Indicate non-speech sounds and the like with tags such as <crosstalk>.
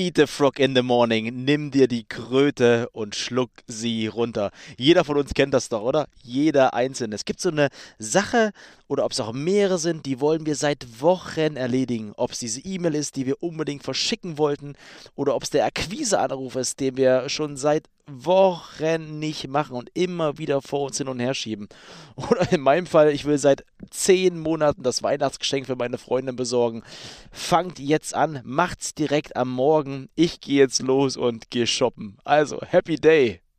Eat the frog in the morning. Nimm dir die Kröte und schluck sie runter. Jeder von uns kennt das doch, oder? Jeder einzelne. Es gibt so eine Sache oder ob es auch mehrere sind, die wollen wir seit Wochen erledigen. Ob es diese E-Mail ist, die wir unbedingt verschicken wollten oder ob es der Akquiseanruf ist, den wir schon seit Wochen nicht machen und immer wieder vor uns hin und her schieben. <laughs> Oder in meinem Fall, ich will seit zehn Monaten das Weihnachtsgeschenk für meine Freundin besorgen. Fangt jetzt an, macht's direkt am Morgen. Ich gehe jetzt los und gehe shoppen. Also, Happy Day!